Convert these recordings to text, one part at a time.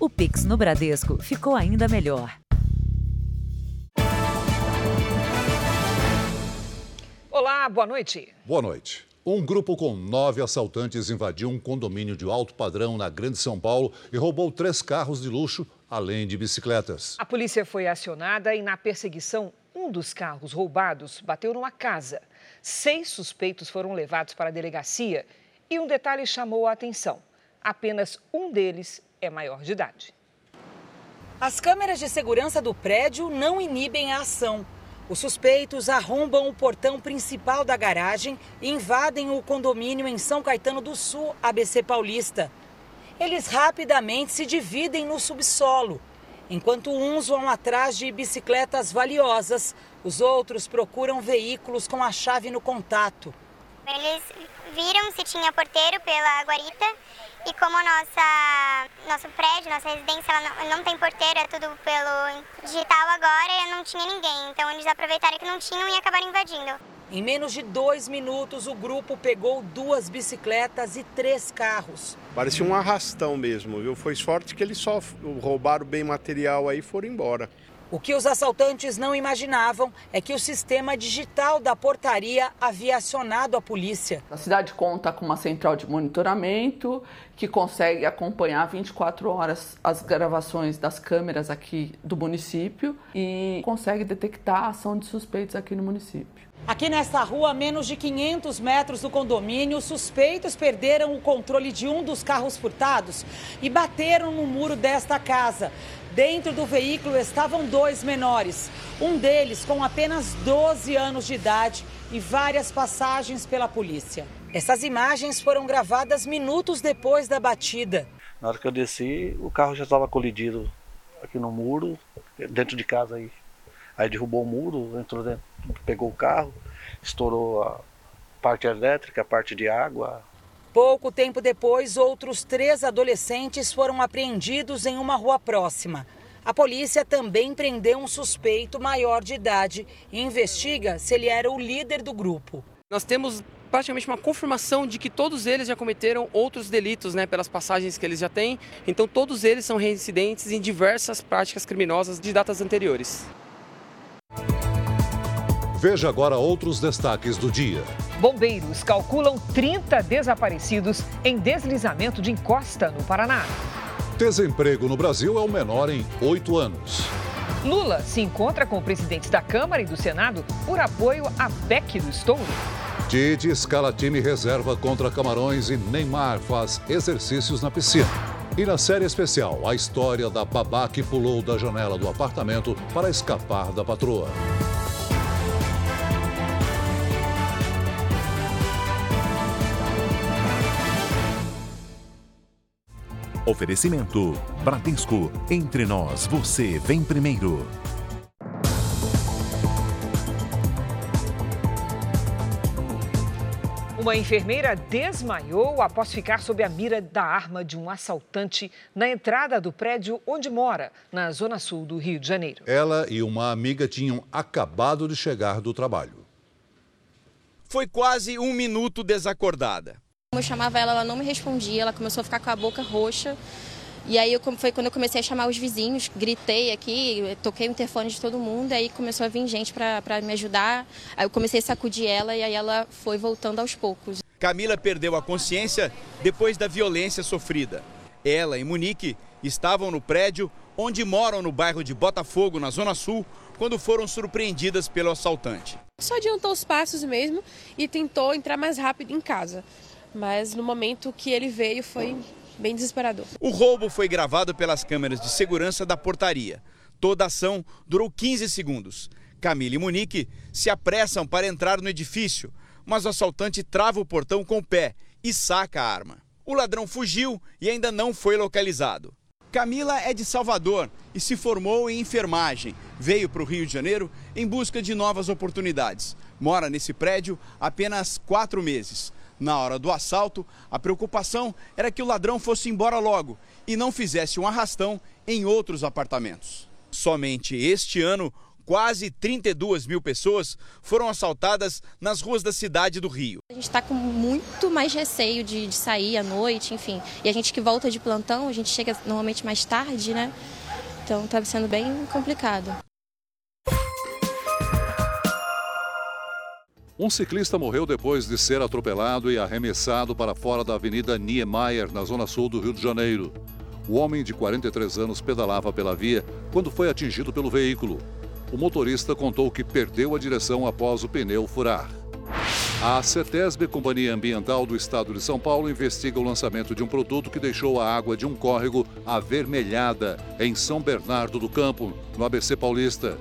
O Pix no Bradesco ficou ainda melhor. Olá, boa noite. Boa noite. Um grupo com nove assaltantes invadiu um condomínio de alto padrão na Grande São Paulo e roubou três carros de luxo, além de bicicletas. A polícia foi acionada e, na perseguição, um dos carros roubados bateu numa casa. Seis suspeitos foram levados para a delegacia e um detalhe chamou a atenção: apenas um deles é maior de idade. As câmeras de segurança do prédio não inibem a ação. Os suspeitos arrombam o portão principal da garagem e invadem o condomínio em São Caetano do Sul, ABC Paulista. Eles rapidamente se dividem no subsolo. Enquanto uns vão atrás de bicicletas valiosas, os outros procuram veículos com a chave no contato. Eles viram se tinha porteiro pela guarita e como nossa nosso prédio, nossa residência, ela não, não, tem porteiro, é tudo pelo digital agora, não tinha ninguém. Então eles aproveitaram que não tinham e acabaram invadindo. Em menos de dois minutos, o grupo pegou duas bicicletas e três carros. Parecia um arrastão mesmo, viu? Foi sorte que eles só roubaram bem material aí e foram embora. O que os assaltantes não imaginavam é que o sistema digital da portaria havia acionado a polícia. A cidade conta com uma central de monitoramento que consegue acompanhar 24 horas as gravações das câmeras aqui do município e consegue detectar a ação de suspeitos aqui no município. Aqui nesta rua, a menos de 500 metros do condomínio, suspeitos perderam o controle de um dos carros furtados e bateram no muro desta casa. Dentro do veículo estavam dois menores, um deles com apenas 12 anos de idade e várias passagens pela polícia. Essas imagens foram gravadas minutos depois da batida. Na hora que eu desci, o carro já estava colidido aqui no muro, dentro de casa aí. Aí derrubou o muro, entrou dentro, pegou o carro, estourou a parte elétrica, a parte de água, Pouco tempo depois, outros três adolescentes foram apreendidos em uma rua próxima. A polícia também prendeu um suspeito maior de idade e investiga se ele era o líder do grupo. Nós temos praticamente uma confirmação de que todos eles já cometeram outros delitos, né, pelas passagens que eles já têm. Então todos eles são reincidentes em diversas práticas criminosas de datas anteriores. Veja agora outros destaques do dia. Bombeiros calculam 30 desaparecidos em deslizamento de encosta no Paraná. Desemprego no Brasil é o menor em oito anos. Lula se encontra com presidentes da Câmara e do Senado por apoio à PEC do estouro. Didi escala time reserva contra Camarões e Neymar faz exercícios na piscina. E na série especial, a história da babá que pulou da janela do apartamento para escapar da patroa. Oferecimento: Bradesco. Entre nós, você vem primeiro. Uma enfermeira desmaiou após ficar sob a mira da arma de um assaltante na entrada do prédio onde mora, na zona sul do Rio de Janeiro. Ela e uma amiga tinham acabado de chegar do trabalho. Foi quase um minuto desacordada. Eu chamava ela, ela não me respondia, ela começou a ficar com a boca roxa. E aí eu, foi quando eu comecei a chamar os vizinhos, gritei aqui, toquei o interfone de todo mundo, aí começou a vir gente para me ajudar. Aí eu comecei a sacudir ela e aí ela foi voltando aos poucos. Camila perdeu a consciência depois da violência sofrida. Ela e Monique estavam no prédio onde moram no bairro de Botafogo, na Zona Sul, quando foram surpreendidas pelo assaltante. Só adiantou os passos mesmo e tentou entrar mais rápido em casa mas no momento que ele veio foi bem desesperador. O roubo foi gravado pelas câmeras de segurança da portaria. Toda a ação durou 15 segundos. Camila e Monique se apressam para entrar no edifício, mas o assaltante trava o portão com o pé e saca a arma. O ladrão fugiu e ainda não foi localizado. Camila é de Salvador e se formou em enfermagem. Veio para o Rio de Janeiro em busca de novas oportunidades. Mora nesse prédio apenas quatro meses. Na hora do assalto, a preocupação era que o ladrão fosse embora logo e não fizesse um arrastão em outros apartamentos. Somente este ano, quase 32 mil pessoas foram assaltadas nas ruas da cidade do Rio. A gente está com muito mais receio de, de, sair à noite, enfim. E a gente que volta de plantão, a gente chega normalmente mais tarde, né? Então está sendo bem complicado. Um ciclista morreu depois de ser atropelado e arremessado para fora da Avenida Niemeyer, na zona sul do Rio de Janeiro. O homem de 43 anos pedalava pela via quando foi atingido pelo veículo. O motorista contou que perdeu a direção após o pneu furar. A CETESB, Companhia Ambiental do Estado de São Paulo, investiga o lançamento de um produto que deixou a água de um córrego avermelhada em São Bernardo do Campo, no ABC Paulista.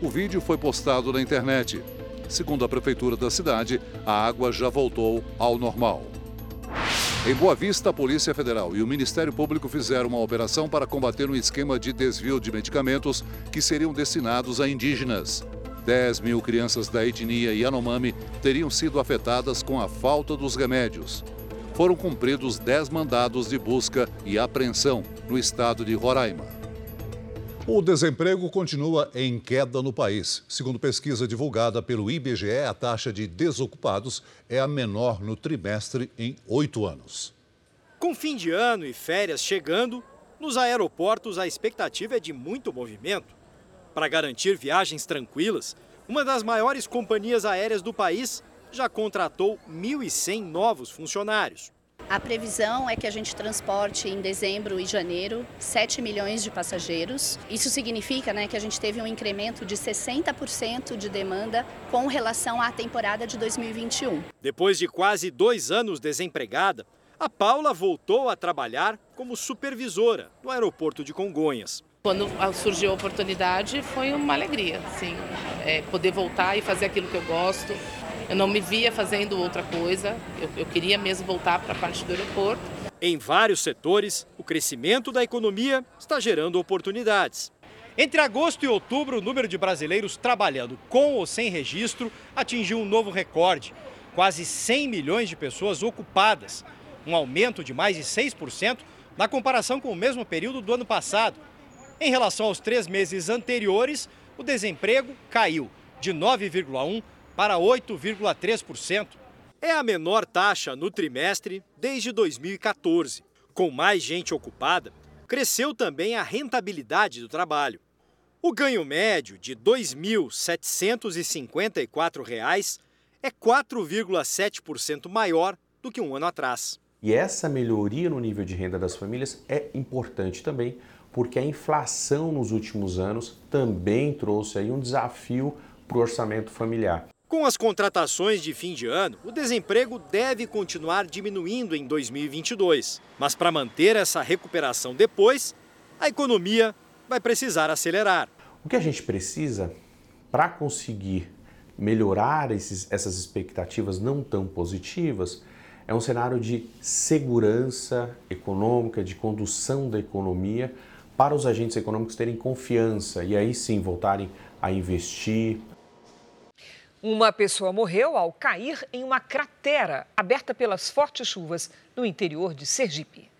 O vídeo foi postado na internet. Segundo a prefeitura da cidade, a água já voltou ao normal. Em Boa Vista, a Polícia Federal e o Ministério Público fizeram uma operação para combater um esquema de desvio de medicamentos que seriam destinados a indígenas. 10 mil crianças da etnia Yanomami teriam sido afetadas com a falta dos remédios. Foram cumpridos 10 mandados de busca e apreensão no estado de Roraima. O desemprego continua em queda no país. Segundo pesquisa divulgada pelo IBGE, a taxa de desocupados é a menor no trimestre em oito anos. Com fim de ano e férias chegando, nos aeroportos a expectativa é de muito movimento. Para garantir viagens tranquilas, uma das maiores companhias aéreas do país já contratou 1.100 novos funcionários. A previsão é que a gente transporte em dezembro e janeiro 7 milhões de passageiros. Isso significa né, que a gente teve um incremento de 60% de demanda com relação à temporada de 2021. Depois de quase dois anos desempregada, a Paula voltou a trabalhar como supervisora no aeroporto de Congonhas. Quando surgiu a oportunidade, foi uma alegria, sim, é, poder voltar e fazer aquilo que eu gosto, eu não me via fazendo outra coisa, eu, eu queria mesmo voltar para a parte do aeroporto. Em vários setores, o crescimento da economia está gerando oportunidades. Entre agosto e outubro, o número de brasileiros trabalhando com ou sem registro atingiu um novo recorde. Quase 100 milhões de pessoas ocupadas, um aumento de mais de 6% na comparação com o mesmo período do ano passado. Em relação aos três meses anteriores, o desemprego caiu de 9,1% para 8,3%. É a menor taxa no trimestre desde 2014. Com mais gente ocupada, cresceu também a rentabilidade do trabalho. O ganho médio de R$ 2.754 é 4,7% maior do que um ano atrás. E essa melhoria no nível de renda das famílias é importante também, porque a inflação nos últimos anos também trouxe aí um desafio para o orçamento familiar. Com as contratações de fim de ano, o desemprego deve continuar diminuindo em 2022. Mas para manter essa recuperação depois, a economia vai precisar acelerar. O que a gente precisa para conseguir melhorar esses, essas expectativas não tão positivas é um cenário de segurança econômica, de condução da economia, para os agentes econômicos terem confiança e aí sim voltarem a investir, uma pessoa morreu ao cair em uma cratera aberta pelas fortes chuvas no interior de Sergipe.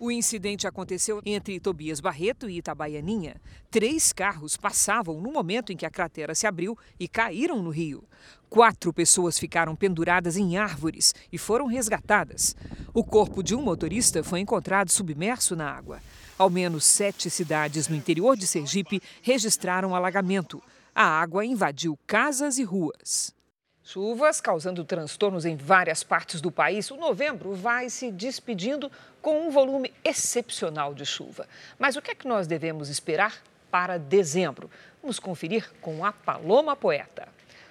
O incidente aconteceu entre Tobias Barreto e Itabaianinha. Três carros passavam no momento em que a cratera se abriu e caíram no rio. Quatro pessoas ficaram penduradas em árvores e foram resgatadas. O corpo de um motorista foi encontrado submerso na água. Ao menos sete cidades no interior de Sergipe registraram alagamento a água invadiu casas e ruas. Chuvas causando transtornos em várias partes do país, o novembro vai se despedindo com um volume excepcional de chuva. Mas o que é que nós devemos esperar para dezembro? Vamos conferir com a Paloma Poeta.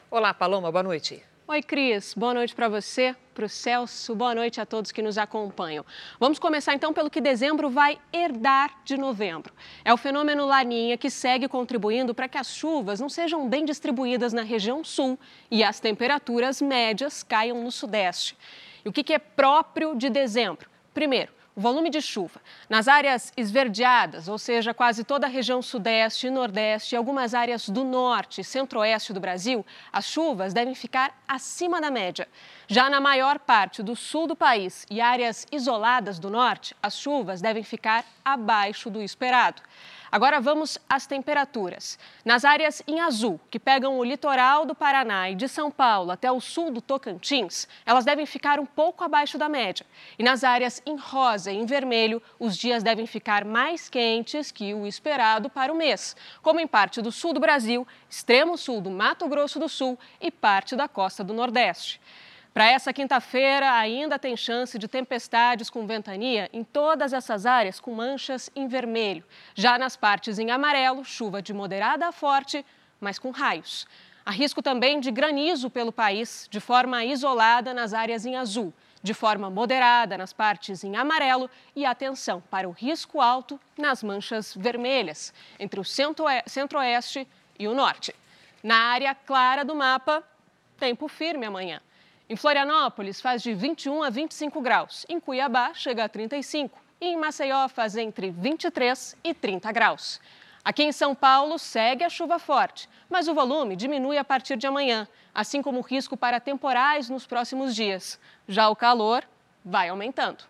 Olá, Paloma, boa noite. Oi, Cris. Boa noite para você, para o Celso. Boa noite a todos que nos acompanham. Vamos começar então pelo que dezembro vai herdar de novembro. É o fenômeno Laninha que segue contribuindo para que as chuvas não sejam bem distribuídas na região sul e as temperaturas médias caiam no sudeste. E o que é próprio de dezembro? Primeiro, o volume de chuva. Nas áreas esverdeadas, ou seja, quase toda a região sudeste e nordeste e algumas áreas do norte e centro-oeste do Brasil, as chuvas devem ficar acima da média. Já na maior parte do sul do país e áreas isoladas do norte, as chuvas devem ficar abaixo do esperado. Agora vamos às temperaturas. Nas áreas em azul, que pegam o litoral do Paraná e de São Paulo até o sul do Tocantins, elas devem ficar um pouco abaixo da média. E nas áreas em rosa e em vermelho, os dias devem ficar mais quentes que o esperado para o mês, como em parte do sul do Brasil, extremo sul do Mato Grosso do Sul e parte da costa do Nordeste. Para essa quinta-feira, ainda tem chance de tempestades com ventania em todas essas áreas com manchas em vermelho. Já nas partes em amarelo, chuva de moderada a forte, mas com raios. Há risco também de granizo pelo país, de forma isolada nas áreas em azul, de forma moderada nas partes em amarelo e atenção para o risco alto nas manchas vermelhas, entre o centro-oeste e o norte. Na área clara do mapa, tempo firme amanhã. Em Florianópolis, faz de 21 a 25 graus. Em Cuiabá, chega a 35. E em Maceió, faz entre 23 e 30 graus. Aqui em São Paulo, segue a chuva forte, mas o volume diminui a partir de amanhã, assim como o risco para temporais nos próximos dias. Já o calor vai aumentando.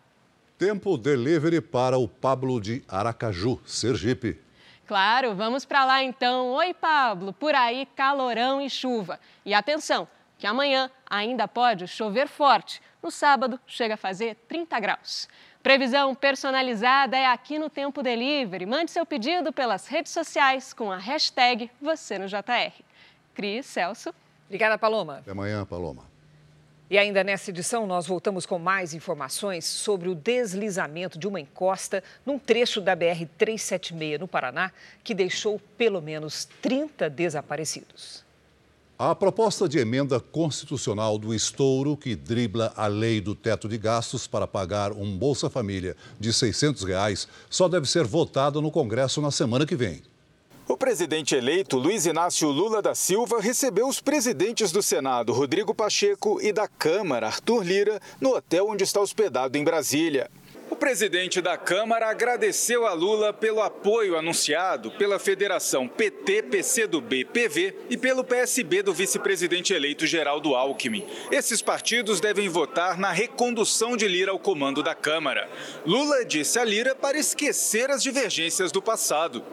Tempo delivery para o Pablo de Aracaju, Sergipe. Claro, vamos para lá então. Oi, Pablo. Por aí, calorão e chuva. E atenção, que amanhã ainda pode chover forte. No sábado, chega a fazer 30 graus. Previsão personalizada é aqui no Tempo Delivery. Mande seu pedido pelas redes sociais com a hashtag Você no JR. Cris, Celso. Obrigada, Paloma. Até amanhã, Paloma. E ainda nessa edição, nós voltamos com mais informações sobre o deslizamento de uma encosta num trecho da BR-376 no Paraná, que deixou pelo menos 30 desaparecidos. A proposta de emenda constitucional do estouro que dribla a lei do teto de gastos para pagar um Bolsa Família de 600 reais só deve ser votada no Congresso na semana que vem. O presidente eleito Luiz Inácio Lula da Silva recebeu os presidentes do Senado, Rodrigo Pacheco, e da Câmara, Arthur Lira, no hotel onde está hospedado em Brasília. O presidente da Câmara agradeceu a Lula pelo apoio anunciado pela Federação PT, PCdoB, PV e pelo PSB do vice-presidente eleito Geraldo Alckmin. Esses partidos devem votar na recondução de Lira ao comando da Câmara. Lula disse a Lira para esquecer as divergências do passado.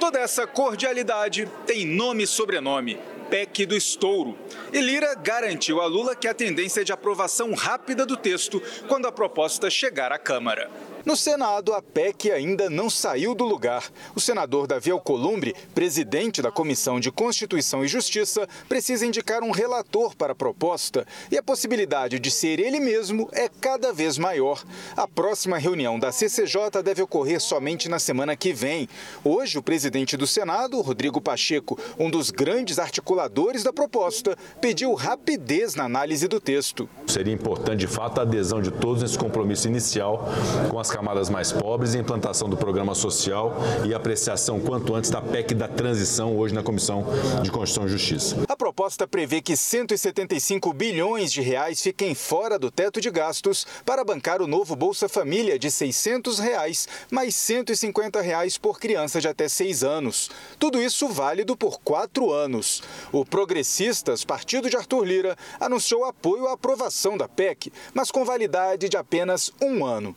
Toda essa cordialidade tem nome e sobrenome. PEC do estouro. E Lira garantiu a Lula que a tendência é de aprovação rápida do texto quando a proposta chegar à Câmara. No Senado, a PEC ainda não saiu do lugar. O senador Davi Alcolumbre, presidente da Comissão de Constituição e Justiça, precisa indicar um relator para a proposta e a possibilidade de ser ele mesmo é cada vez maior. A próxima reunião da CCJ deve ocorrer somente na semana que vem. Hoje, o presidente do Senado, Rodrigo Pacheco, um dos grandes articuladores da proposta, pediu rapidez na análise do texto. Seria importante, de fato, a adesão de todos nesse compromisso inicial com as camadas mais pobres e a implantação do programa social e apreciação quanto antes da PEC da transição hoje na Comissão de Constituição e Justiça. A proposta prevê que 175 bilhões de reais fiquem fora do teto de gastos para bancar o novo Bolsa Família de 600 reais, mais 150 reais por criança de até 6 anos. Tudo isso válido por quatro anos. O Progressistas, partido de Arthur Lira, anunciou apoio à aprovação da PEC, mas com validade de apenas um ano.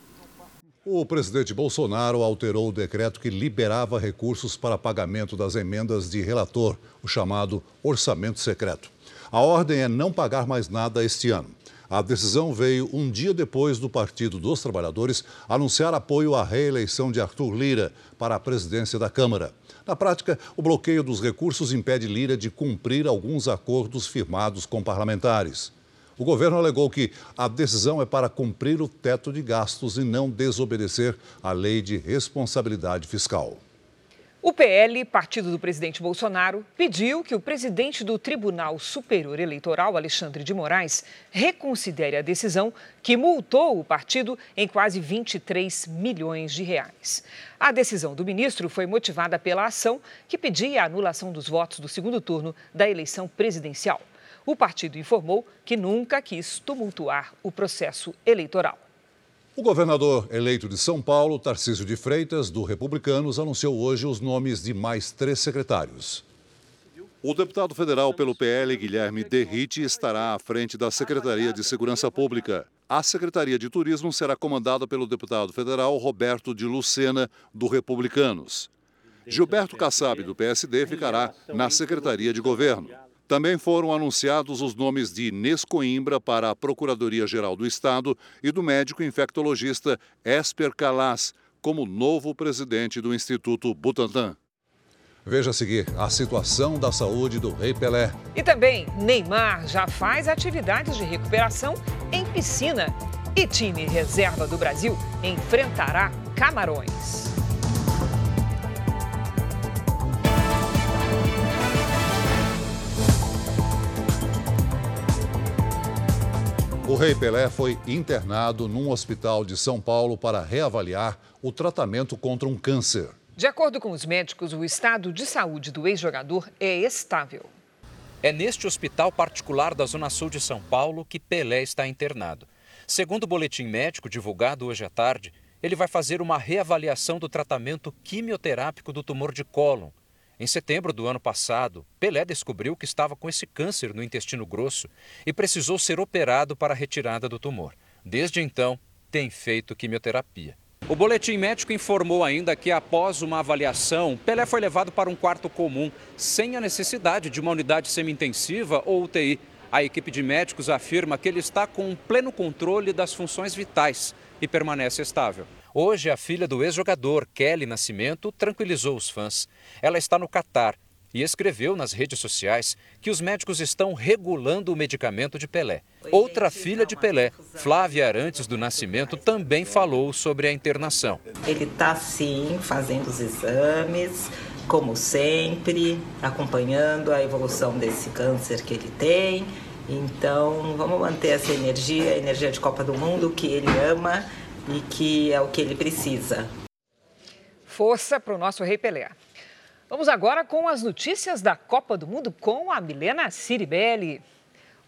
O presidente Bolsonaro alterou o decreto que liberava recursos para pagamento das emendas de relator, o chamado orçamento secreto. A ordem é não pagar mais nada este ano. A decisão veio um dia depois do Partido dos Trabalhadores anunciar apoio à reeleição de Arthur Lira para a presidência da Câmara. Na prática, o bloqueio dos recursos impede Lira de cumprir alguns acordos firmados com parlamentares. O governo alegou que a decisão é para cumprir o teto de gastos e não desobedecer à lei de responsabilidade fiscal. O PL, partido do presidente Bolsonaro, pediu que o presidente do Tribunal Superior Eleitoral, Alexandre de Moraes, reconsidere a decisão que multou o partido em quase 23 milhões de reais. A decisão do ministro foi motivada pela ação que pedia a anulação dos votos do segundo turno da eleição presidencial. O partido informou que nunca quis tumultuar o processo eleitoral. O governador eleito de São Paulo, Tarcísio de Freitas, do Republicanos, anunciou hoje os nomes de mais três secretários. O deputado federal pelo PL, Guilherme Derrite, estará à frente da Secretaria de Segurança Pública. A Secretaria de Turismo será comandada pelo deputado federal Roberto de Lucena, do Republicanos. Gilberto Kassab, do PSD, ficará na Secretaria de Governo. Também foram anunciados os nomes de Inês Coimbra para a Procuradoria-Geral do Estado e do médico infectologista Esper Calas como novo presidente do Instituto Butantan. Veja a seguir a situação da saúde do Rei Pelé. E também, Neymar já faz atividades de recuperação em piscina. E time reserva do Brasil enfrentará Camarões. O Rei Pelé foi internado num hospital de São Paulo para reavaliar o tratamento contra um câncer. De acordo com os médicos, o estado de saúde do ex-jogador é estável. É neste hospital particular da Zona Sul de São Paulo que Pelé está internado. Segundo o boletim médico divulgado hoje à tarde, ele vai fazer uma reavaliação do tratamento quimioterápico do tumor de cólon. Em setembro do ano passado, Pelé descobriu que estava com esse câncer no intestino grosso e precisou ser operado para a retirada do tumor. Desde então, tem feito quimioterapia. O boletim médico informou ainda que, após uma avaliação, Pelé foi levado para um quarto comum, sem a necessidade de uma unidade semi-intensiva ou UTI. A equipe de médicos afirma que ele está com pleno controle das funções vitais e permanece estável. Hoje, a filha do ex-jogador, Kelly Nascimento, tranquilizou os fãs. Ela está no Catar e escreveu nas redes sociais que os médicos estão regulando o medicamento de Pelé. Outra filha de Pelé, Flávia Arantes do Nascimento, também falou sobre a internação. Ele está sim fazendo os exames, como sempre, acompanhando a evolução desse câncer que ele tem. Então, vamos manter essa energia, a energia de Copa do Mundo que ele ama e que é o que ele precisa. Força para o nosso Rei Pelé. Vamos agora com as notícias da Copa do Mundo com a Milena Ciribelli.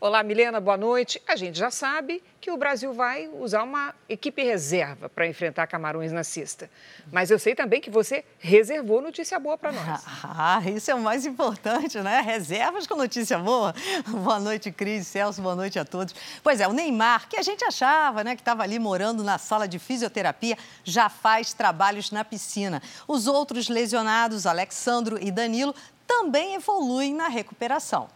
Olá, Milena, boa noite. A gente já sabe que o Brasil vai usar uma equipe reserva para enfrentar Camarões na cesta. Mas eu sei também que você reservou notícia boa para nós. Ah, isso é o mais importante, né? Reservas com notícia boa. Boa noite, Cris, Celso, boa noite a todos. Pois é, o Neymar, que a gente achava, né, que estava ali morando na sala de fisioterapia, já faz trabalhos na piscina. Os outros lesionados, Alexandro e Danilo, também evoluem na recuperação.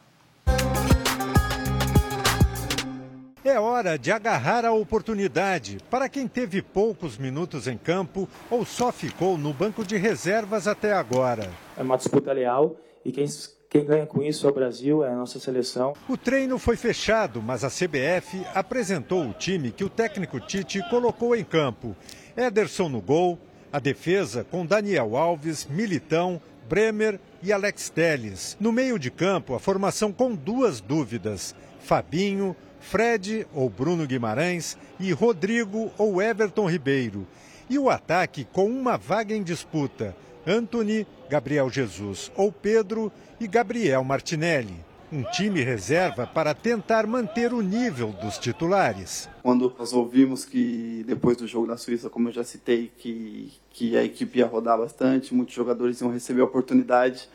É hora de agarrar a oportunidade para quem teve poucos minutos em campo ou só ficou no banco de reservas até agora. É uma disputa leal e quem, quem ganha com isso é o Brasil, é a nossa seleção. O treino foi fechado, mas a CBF apresentou o time que o técnico Tite colocou em campo. Ederson no gol, a defesa com Daniel Alves, Militão, Bremer e Alex Telles. No meio de campo, a formação com duas dúvidas: Fabinho, Fred ou Bruno Guimarães e Rodrigo ou Everton Ribeiro. E o ataque com uma vaga em disputa: Anthony, Gabriel Jesus ou Pedro e Gabriel Martinelli. Um time reserva para tentar manter o nível dos titulares. Quando nós ouvimos que depois do jogo da Suíça, como eu já citei, que, que a equipe ia rodar bastante, muitos jogadores iam receber a oportunidade,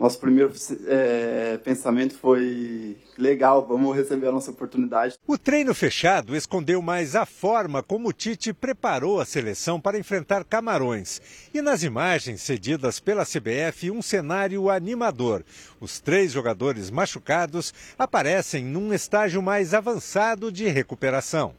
nosso primeiro é, pensamento foi legal, vamos receber a nossa oportunidade. O treino fechado escondeu mais a forma como o Tite preparou a seleção para enfrentar Camarões. E nas imagens cedidas pela CBF, um cenário animador. Os três jogadores machucados aparecem num estágio mais avançado de recuperação.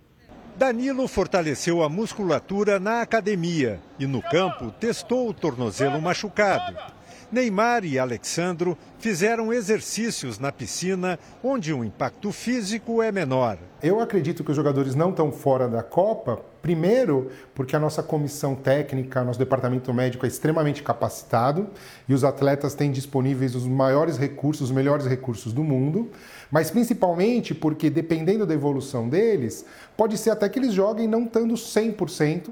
Danilo fortaleceu a musculatura na academia e no campo testou o tornozelo machucado. Neymar e Alexandro fizeram exercícios na piscina, onde o impacto físico é menor. Eu acredito que os jogadores não estão fora da Copa, primeiro porque a nossa comissão técnica, nosso departamento médico é extremamente capacitado e os atletas têm disponíveis os maiores recursos, os melhores recursos do mundo, mas principalmente porque dependendo da evolução deles, pode ser até que eles joguem não estando 100%.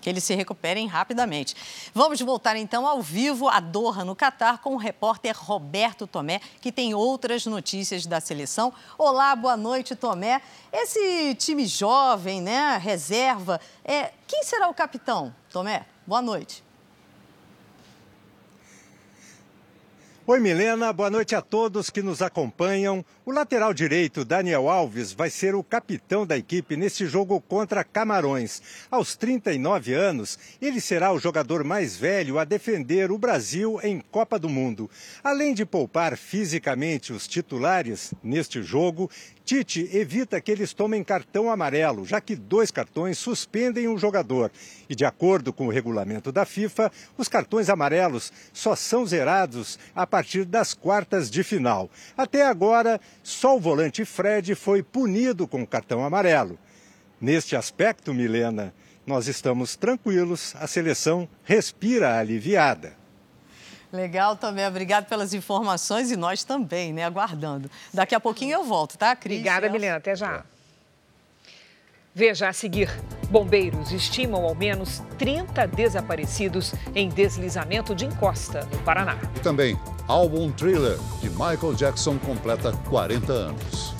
Que eles se recuperem rapidamente. Vamos voltar então ao vivo a Doha, no Catar, com o repórter Roberto Tomé, que tem outras notícias da seleção. Olá, boa noite, Tomé. Esse time jovem, né, reserva, é... quem será o capitão, Tomé? Boa noite. Oi, Milena. Boa noite a todos que nos acompanham. O lateral direito, Daniel Alves, vai ser o capitão da equipe neste jogo contra Camarões. Aos 39 anos, ele será o jogador mais velho a defender o Brasil em Copa do Mundo. Além de poupar fisicamente os titulares neste jogo, Tite evita que eles tomem cartão amarelo, já que dois cartões suspendem um jogador. E de acordo com o regulamento da FIFA, os cartões amarelos só são zerados a partir das quartas de final. Até agora, só o volante Fred foi punido com cartão amarelo. Neste aspecto, Milena, nós estamos tranquilos, a seleção respira aliviada. Legal também, obrigado pelas informações e nós também, né, aguardando. Daqui a pouquinho eu volto, tá, Cris? Obrigada, Milena, até já. Veja a seguir. Bombeiros estimam ao menos 30 desaparecidos em deslizamento de encosta no Paraná. E também, álbum thriller de Michael Jackson completa 40 anos.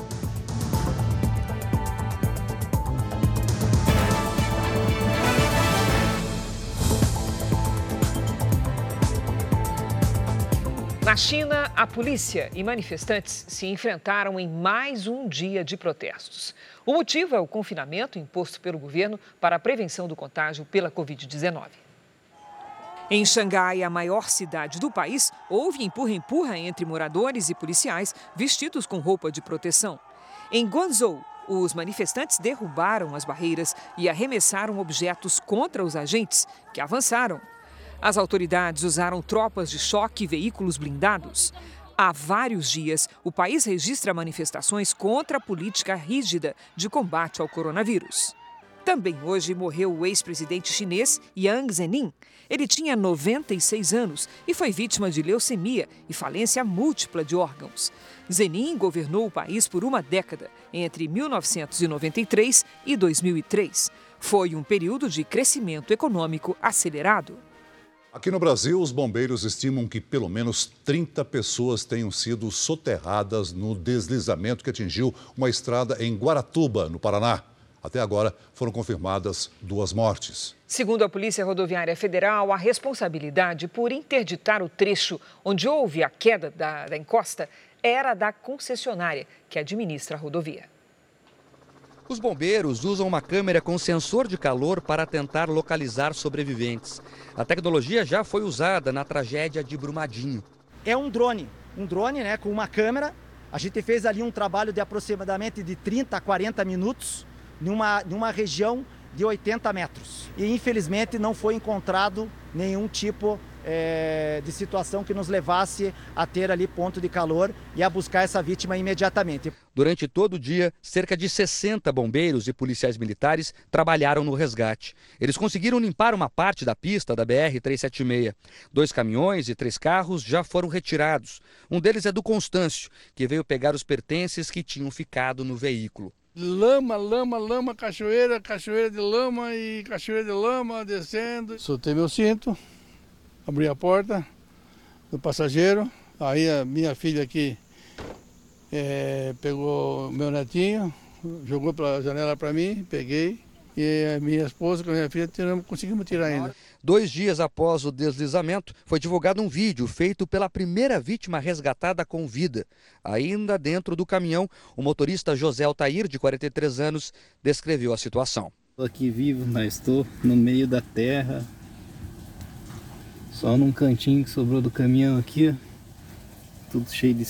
Na China, a polícia e manifestantes se enfrentaram em mais um dia de protestos. O motivo é o confinamento imposto pelo governo para a prevenção do contágio pela Covid-19. Em Xangai, a maior cidade do país, houve empurra-empurra entre moradores e policiais vestidos com roupa de proteção. Em Guangzhou, os manifestantes derrubaram as barreiras e arremessaram objetos contra os agentes, que avançaram. As autoridades usaram tropas de choque e veículos blindados. Há vários dias, o país registra manifestações contra a política rígida de combate ao coronavírus. Também hoje morreu o ex-presidente chinês Yang Zemin. Ele tinha 96 anos e foi vítima de leucemia e falência múltipla de órgãos. Zemin governou o país por uma década, entre 1993 e 2003. Foi um período de crescimento econômico acelerado. Aqui no Brasil, os bombeiros estimam que pelo menos 30 pessoas tenham sido soterradas no deslizamento que atingiu uma estrada em Guaratuba, no Paraná. Até agora, foram confirmadas duas mortes. Segundo a Polícia Rodoviária Federal, a responsabilidade por interditar o trecho onde houve a queda da, da encosta era da concessionária que administra a rodovia. Os bombeiros usam uma câmera com sensor de calor para tentar localizar sobreviventes. A tecnologia já foi usada na tragédia de Brumadinho. É um drone, um drone né, com uma câmera. A gente fez ali um trabalho de aproximadamente de 30 a 40 minutos numa, numa região de 80 metros. E infelizmente não foi encontrado nenhum tipo é, de situação que nos levasse a ter ali ponto de calor e a buscar essa vítima imediatamente. Durante todo o dia, cerca de 60 bombeiros e policiais militares trabalharam no resgate. Eles conseguiram limpar uma parte da pista da BR-376. Dois caminhões e três carros já foram retirados. Um deles é do Constâncio, que veio pegar os pertences que tinham ficado no veículo lama, lama, lama, cachoeira, cachoeira de lama e cachoeira de lama descendo. Soltei meu cinto, abri a porta do passageiro, aí a minha filha aqui é, pegou meu netinho, jogou pela janela para mim, peguei, e a minha esposa com a minha filha tiramos, conseguimos tirar ainda. Dois dias após o deslizamento, foi divulgado um vídeo feito pela primeira vítima resgatada com vida. Ainda dentro do caminhão, o motorista José Altair, de 43 anos, descreveu a situação. Estou aqui vivo, mas estou no meio da terra, só num cantinho que sobrou do caminhão aqui, tudo cheio de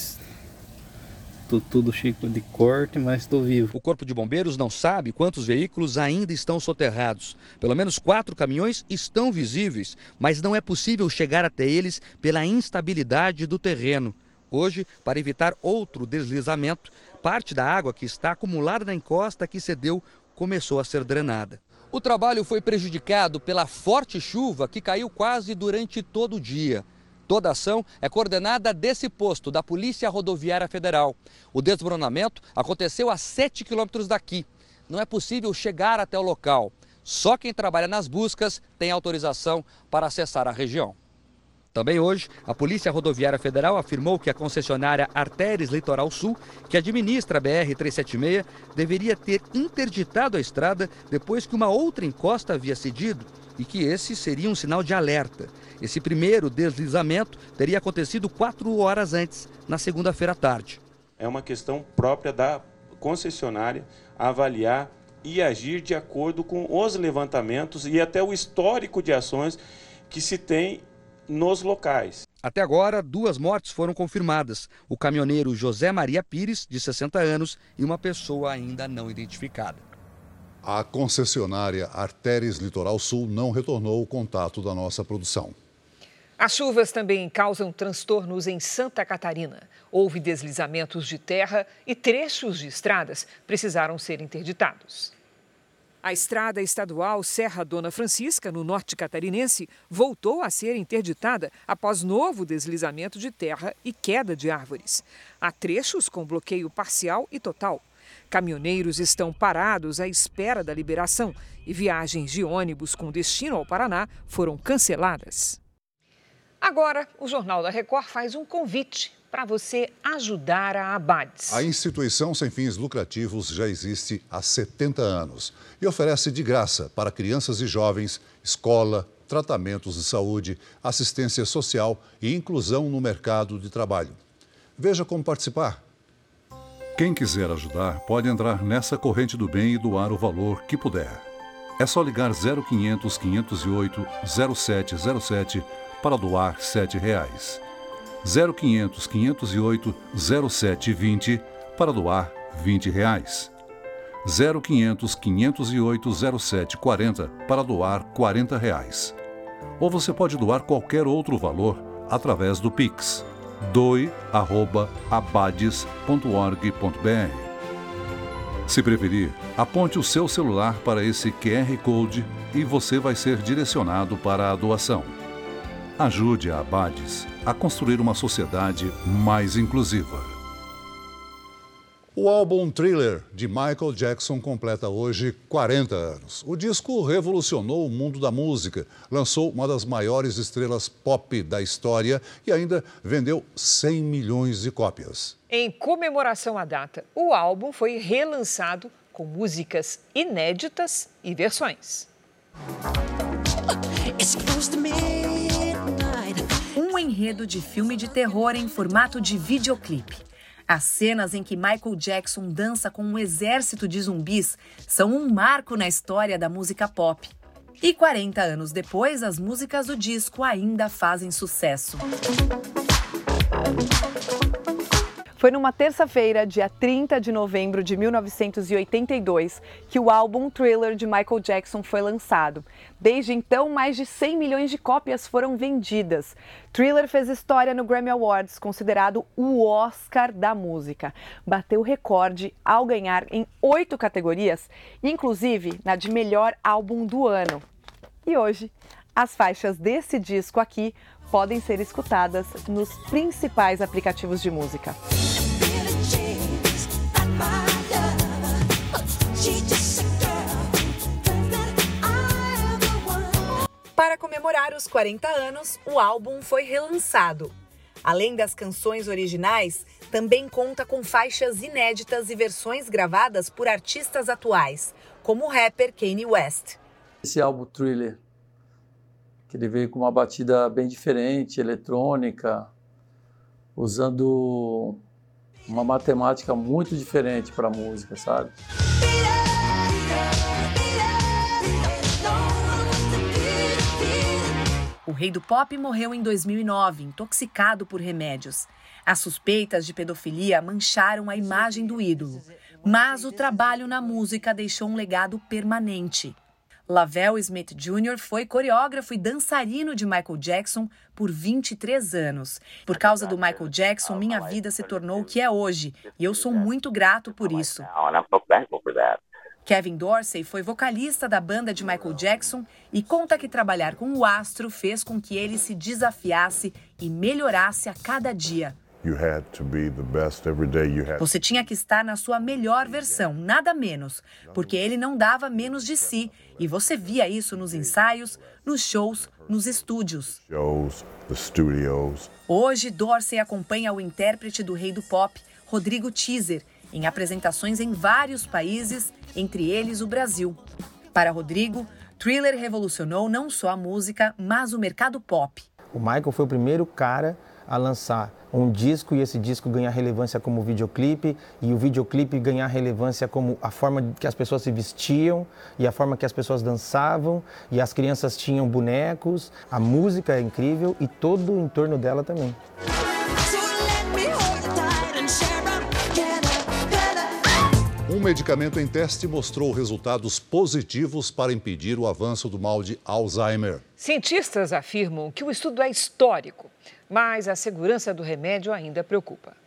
Tô tudo cheio de corte, mas estou vivo. O Corpo de Bombeiros não sabe quantos veículos ainda estão soterrados. Pelo menos quatro caminhões estão visíveis, mas não é possível chegar até eles pela instabilidade do terreno. Hoje, para evitar outro deslizamento, parte da água que está acumulada na encosta que cedeu começou a ser drenada. O trabalho foi prejudicado pela forte chuva que caiu quase durante todo o dia. Toda a ação é coordenada desse posto da Polícia Rodoviária Federal. O desmoronamento aconteceu a 7 quilômetros daqui. Não é possível chegar até o local. Só quem trabalha nas buscas tem autorização para acessar a região. Também hoje, a Polícia Rodoviária Federal afirmou que a concessionária Artéres Litoral Sul, que administra a BR-376, deveria ter interditado a estrada depois que uma outra encosta havia cedido e que esse seria um sinal de alerta. Esse primeiro deslizamento teria acontecido quatro horas antes, na segunda-feira à tarde. É uma questão própria da concessionária avaliar e agir de acordo com os levantamentos e até o histórico de ações que se tem nos locais. Até agora, duas mortes foram confirmadas: o caminhoneiro José Maria Pires, de 60 anos, e uma pessoa ainda não identificada. A concessionária Artéres Litoral Sul não retornou o contato da nossa produção. As chuvas também causam transtornos em Santa Catarina. Houve deslizamentos de terra e trechos de estradas precisaram ser interditados. A estrada estadual Serra Dona Francisca, no norte catarinense, voltou a ser interditada após novo deslizamento de terra e queda de árvores. Há trechos com bloqueio parcial e total. Caminhoneiros estão parados à espera da liberação e viagens de ônibus com destino ao Paraná foram canceladas. Agora, o Jornal da Record faz um convite para você ajudar a Abades. A instituição sem fins lucrativos já existe há 70 anos e oferece de graça para crianças e jovens escola, tratamentos de saúde, assistência social e inclusão no mercado de trabalho. Veja como participar. Quem quiser ajudar pode entrar nessa corrente do bem e doar o valor que puder. É só ligar 0500 508 0707 para doar 7 reais. 0500 508 0720 para doar 20 reais. 0500 508 0740 para doar 40 reais. Ou você pode doar qualquer outro valor através do Pix doe@abades.org.br. Se preferir, aponte o seu celular para esse QR Code e você vai ser direcionado para a doação. Ajude a Abades a construir uma sociedade mais inclusiva. O álbum Thriller de Michael Jackson completa hoje 40 anos. O disco revolucionou o mundo da música, lançou uma das maiores estrelas pop da história e ainda vendeu 100 milhões de cópias. Em comemoração à data, o álbum foi relançado com músicas inéditas e versões. Um enredo de filme de terror em formato de videoclipe. As cenas em que Michael Jackson dança com um exército de zumbis são um marco na história da música pop. E 40 anos depois, as músicas do disco ainda fazem sucesso. Foi numa terça-feira, dia 30 de novembro de 1982, que o álbum Thriller de Michael Jackson foi lançado. Desde então, mais de 100 milhões de cópias foram vendidas. Thriller fez história no Grammy Awards, considerado o Oscar da música. Bateu recorde ao ganhar em oito categorias, inclusive na de melhor álbum do ano. E hoje, as faixas desse disco aqui podem ser escutadas nos principais aplicativos de música. Para comemorar os 40 anos, o álbum foi relançado. Além das canções originais, também conta com faixas inéditas e versões gravadas por artistas atuais, como o rapper Kanye West. Esse álbum Thriller que ele veio com uma batida bem diferente, eletrônica, usando uma matemática muito diferente para a música, sabe? O rei do pop morreu em 2009, intoxicado por remédios. As suspeitas de pedofilia mancharam a imagem do ídolo, mas o trabalho na música deixou um legado permanente. Lavelle Smith Jr. foi coreógrafo e dançarino de Michael Jackson por 23 anos. Por causa do Michael Jackson, minha vida se tornou o que é hoje e eu sou muito grato por isso. Kevin Dorsey foi vocalista da banda de Michael Jackson e conta que trabalhar com o astro fez com que ele se desafiasse e melhorasse a cada dia. Você tinha que estar na sua melhor versão, nada menos, porque ele não dava menos de si. E você via isso nos ensaios, nos shows, nos estúdios. Hoje, Dorsey acompanha o intérprete do rei do pop, Rodrigo Teaser, em apresentações em vários países, entre eles o Brasil. Para Rodrigo, Thriller revolucionou não só a música, mas o mercado pop. O Michael foi o primeiro cara a lançar um disco e esse disco ganhar relevância como videoclipe e o videoclipe ganhar relevância como a forma que as pessoas se vestiam e a forma que as pessoas dançavam e as crianças tinham bonecos. A música é incrível e todo o entorno dela também. Um medicamento em teste mostrou resultados positivos para impedir o avanço do mal de Alzheimer. Cientistas afirmam que o estudo é histórico, mas a segurança do remédio ainda preocupa.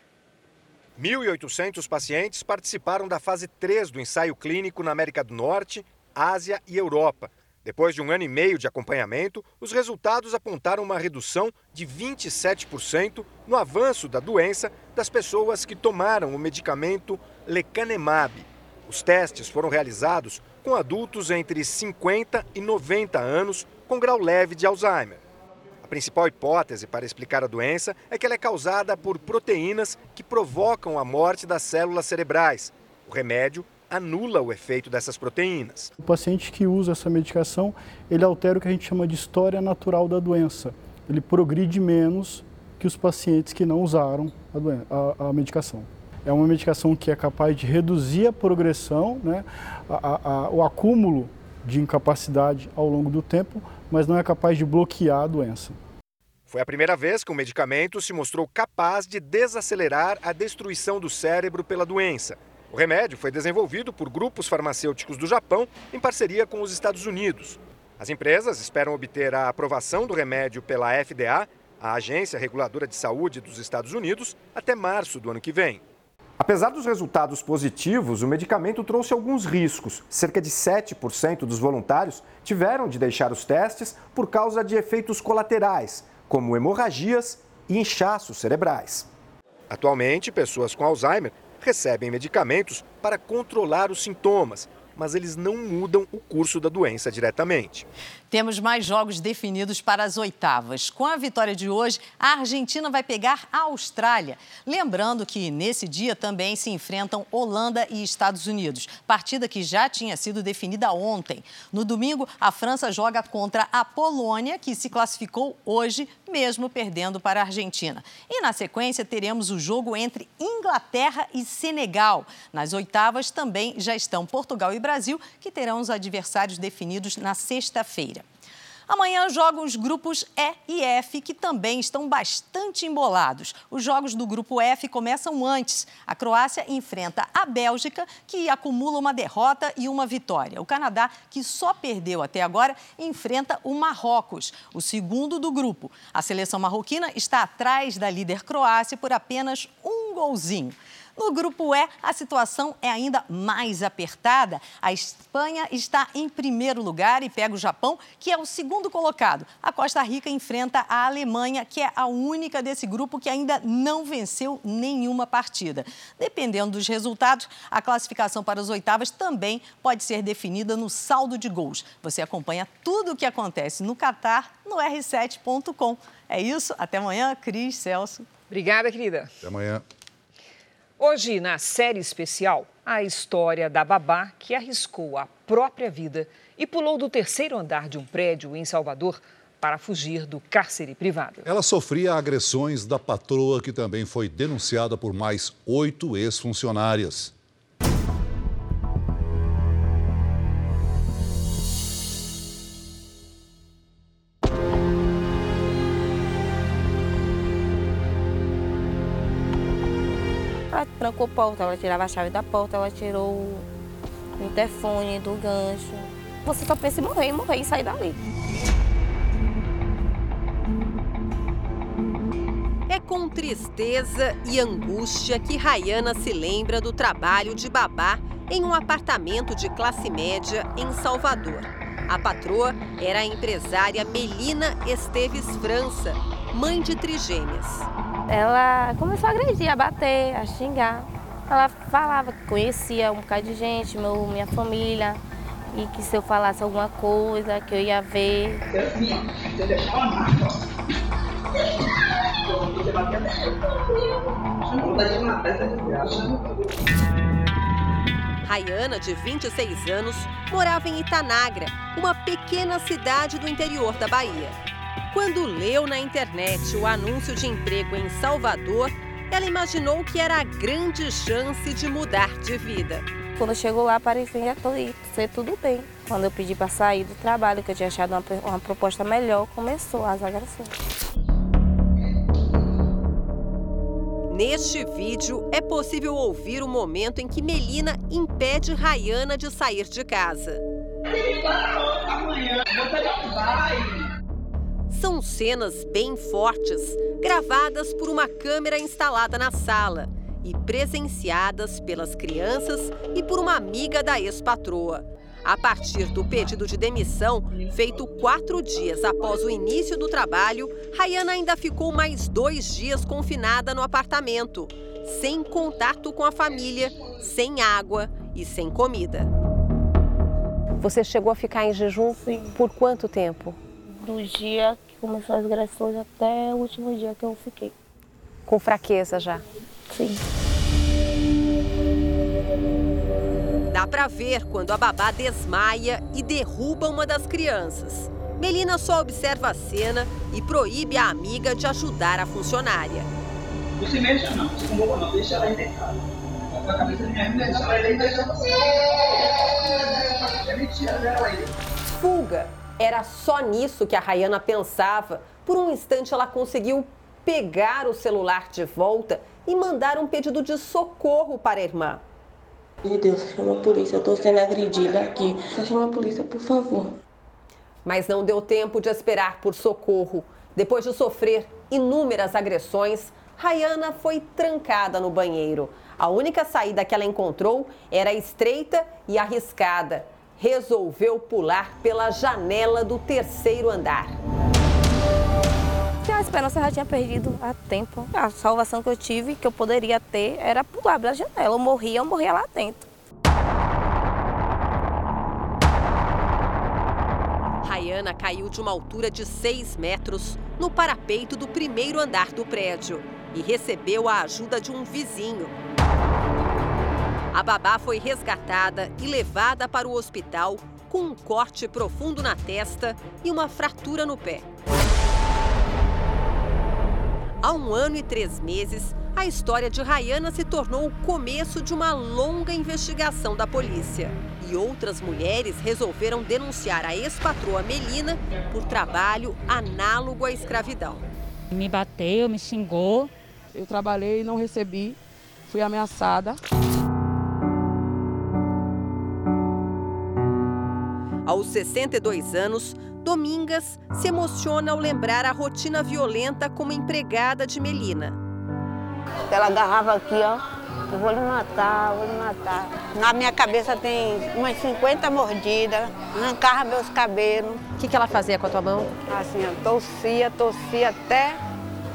1.800 pacientes participaram da fase 3 do ensaio clínico na América do Norte, Ásia e Europa. Depois de um ano e meio de acompanhamento, os resultados apontaram uma redução de 27% no avanço da doença das pessoas que tomaram o medicamento lecanemab. Os testes foram realizados com adultos entre 50 e 90 anos com grau leve de Alzheimer. Principal hipótese para explicar a doença é que ela é causada por proteínas que provocam a morte das células cerebrais. O remédio anula o efeito dessas proteínas. O paciente que usa essa medicação, ele altera o que a gente chama de história natural da doença. Ele progride menos que os pacientes que não usaram a, doença, a, a medicação. É uma medicação que é capaz de reduzir a progressão, né, a, o acúmulo de incapacidade ao longo do tempo, mas não é capaz de bloquear a doença. Foi a primeira vez que o medicamento se mostrou capaz de desacelerar a destruição do cérebro pela doença. O remédio foi desenvolvido por grupos farmacêuticos do Japão em parceria com os Estados Unidos. As empresas esperam obter a aprovação do remédio pela FDA, a Agência Reguladora de Saúde dos Estados Unidos, até março do ano que vem. Apesar dos resultados positivos, o medicamento trouxe alguns riscos. Cerca de 7% dos voluntários tiveram de deixar os testes por causa de efeitos colaterais, como hemorragias e inchaços cerebrais. Atualmente, pessoas com Alzheimer recebem medicamentos para controlar os sintomas, mas eles não mudam o curso da doença diretamente. Temos mais jogos definidos para as oitavas. Com a vitória de hoje, a Argentina vai pegar a Austrália. Lembrando que nesse dia também se enfrentam Holanda e Estados Unidos, partida que já tinha sido definida ontem. No domingo, a França joga contra a Polônia, que se classificou hoje, mesmo perdendo para a Argentina. E na sequência, teremos o jogo entre Inglaterra e Senegal. Nas oitavas também já estão Portugal e Brasil, que terão os adversários definidos na sexta-feira. Amanhã jogam os grupos E e F, que também estão bastante embolados. Os jogos do grupo F começam antes. A Croácia enfrenta a Bélgica, que acumula uma derrota e uma vitória. O Canadá, que só perdeu até agora, enfrenta o Marrocos, o segundo do grupo. A seleção marroquina está atrás da líder Croácia por apenas um golzinho. No grupo E, a situação é ainda mais apertada. A Espanha está em primeiro lugar e pega o Japão, que é o segundo colocado. A Costa Rica enfrenta a Alemanha, que é a única desse grupo que ainda não venceu nenhuma partida. Dependendo dos resultados, a classificação para as oitavas também pode ser definida no saldo de gols. Você acompanha tudo o que acontece no Catar no r7.com. É isso, até amanhã, Cris, Celso. Obrigada, querida. Até amanhã. Hoje, na série especial, a história da babá que arriscou a própria vida e pulou do terceiro andar de um prédio em Salvador para fugir do cárcere privado. Ela sofria agressões da patroa, que também foi denunciada por mais oito ex-funcionárias. Trancou porta, ela tirava a chave da porta, ela tirou o interfone do gancho. Você só pensa em morrer, morrer e sair dali. É com tristeza e angústia que Rayana se lembra do trabalho de babá em um apartamento de classe média em Salvador. A patroa era a empresária Melina Esteves França, mãe de trigêmeas. Ela começou a agredir, a bater, a xingar. Ela falava que conhecia um bocado de gente, meu, minha família, e que se eu falasse alguma coisa, que eu ia ver. Rayana, de 26 anos, morava em Itanagra, uma pequena cidade do interior da Bahia. Quando leu na internet o anúncio de emprego em Salvador, ela imaginou que era a grande chance de mudar de vida. Quando chegou lá, parecia ser tudo bem. Quando eu pedi para sair do trabalho, que eu tinha achado uma, uma proposta melhor, começou as agressões. Neste vídeo, é possível ouvir o momento em que Melina impede Rayana de sair de casa. São cenas bem fortes, gravadas por uma câmera instalada na sala e presenciadas pelas crianças e por uma amiga da ex-patroa. A partir do pedido de demissão, feito quatro dias após o início do trabalho, Rayana ainda ficou mais dois dias confinada no apartamento, sem contato com a família, sem água e sem comida. Você chegou a ficar em jejum Sim. por quanto tempo? Do dia começou as agressões até o último dia que eu fiquei. Com fraqueza já? Sim. Dá para ver quando a babá desmaia e derruba uma das crianças. Melina só observa a cena e proíbe a amiga de ajudar a funcionária. Não se mexa não, se convoca não, deixa ela deitada. A cabeça de minha filha, deixa ela deitada. É mentira dela aí. Fuga! Era só nisso que a Rayana pensava. Por um instante ela conseguiu pegar o celular de volta e mandar um pedido de socorro para a irmã. Meu Deus, chama a polícia, eu estou sendo agredida aqui. Chama a polícia, por favor. Mas não deu tempo de esperar por socorro. Depois de sofrer inúmeras agressões, Rayana foi trancada no banheiro. A única saída que ela encontrou era estreita e arriscada. Resolveu pular pela janela do terceiro andar. A esperança já tinha perdido há tempo. A salvação que eu tive, que eu poderia ter, era pular pela janela. Eu morria, eu morria lá dentro. Rayana caiu de uma altura de 6 metros no parapeito do primeiro andar do prédio e recebeu a ajuda de um vizinho. A babá foi resgatada e levada para o hospital com um corte profundo na testa e uma fratura no pé. Há um ano e três meses, a história de Rayana se tornou o começo de uma longa investigação da polícia. E outras mulheres resolveram denunciar a ex-patroa Melina por trabalho análogo à escravidão. Me bateu, me xingou. Eu trabalhei e não recebi. Fui ameaçada. Aos 62 anos, Domingas se emociona ao lembrar a rotina violenta como empregada de Melina. Ela agarrava aqui, ó, eu vou lhe matar, vou lhe matar. Na minha cabeça tem umas 50 mordidas, arrancava meus cabelos. O que, que ela fazia com a tua mão? Assim, ó, torcia, torcia até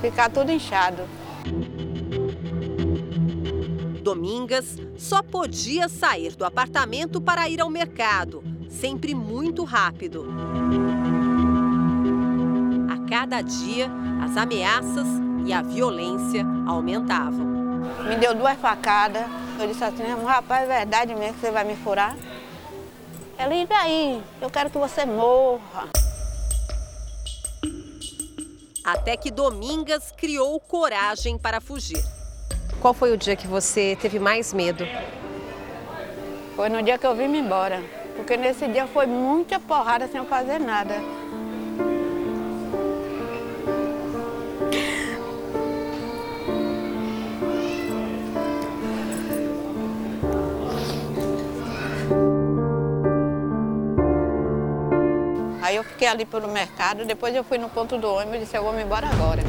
ficar tudo inchado. Domingas só podia sair do apartamento para ir ao mercado, sempre muito rápido. A cada dia, as ameaças e a violência aumentavam. Me deu duas facadas. Eu disse assim, rapaz, é verdade mesmo que você vai me furar? Ela, e daí? Eu quero que você morra. Até que Domingas criou coragem para fugir. Qual foi o dia que você teve mais medo? Foi no dia que eu vim me embora. Porque nesse dia foi muita porrada sem eu fazer nada. Aí eu fiquei ali pelo mercado, depois eu fui no ponto do ônibus e disse, eu vou me embora agora.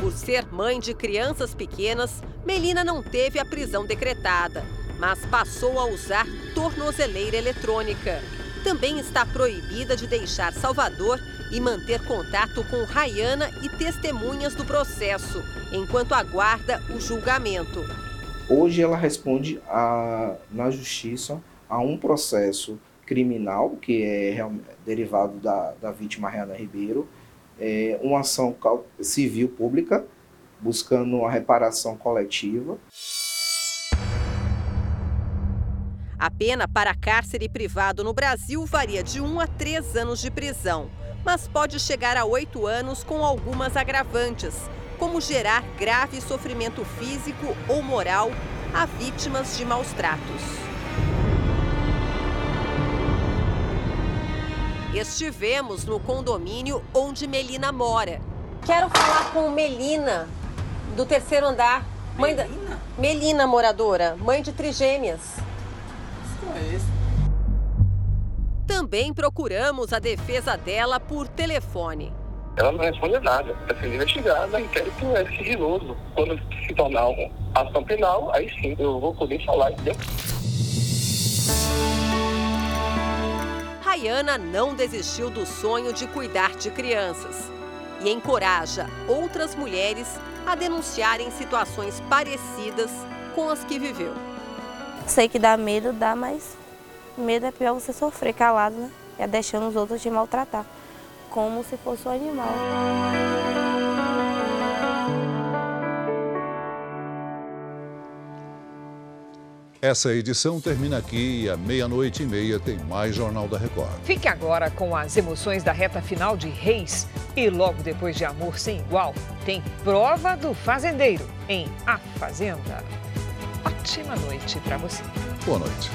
Por ser mãe de crianças pequenas, Melina não teve a prisão decretada, mas passou a usar tornozeleira eletrônica. também está proibida de deixar Salvador e manter contato com Rayana e testemunhas do processo, enquanto aguarda o julgamento. Hoje ela responde a, na justiça a um processo criminal, que é derivado da, da vítima Rayana Ribeiro, é, uma ação civil pública, buscando uma reparação coletiva. A pena para cárcere privado no Brasil varia de 1 a 3 anos de prisão, mas pode chegar a 8 anos com algumas agravantes, como gerar grave sofrimento físico ou moral a vítimas de maus tratos. Estivemos no condomínio onde Melina mora. Quero falar com Melina, do terceiro andar. Mãe Melina? Da... Melina, moradora, mãe de trigêmeas. Também procuramos a defesa dela por telefone. Ela não responde nada. Está sendo investigada, inquérito é sigiloso. Quando se tornar uma ação penal, aí sim eu vou poder falar, entendeu? Rayana não desistiu do sonho de cuidar de crianças e encoraja outras mulheres a denunciarem situações parecidas com as que viveu. Sei que dá medo, dá, mas medo é pior você sofrer calado, né? É deixando os outros te maltratar, como se fosse um animal. Essa edição termina aqui e à meia-noite e meia tem mais Jornal da Record. Fique agora com as emoções da reta final de Reis e logo depois de Amor Sem Igual tem Prova do Fazendeiro em A Fazenda ótima noite para você. Boa noite.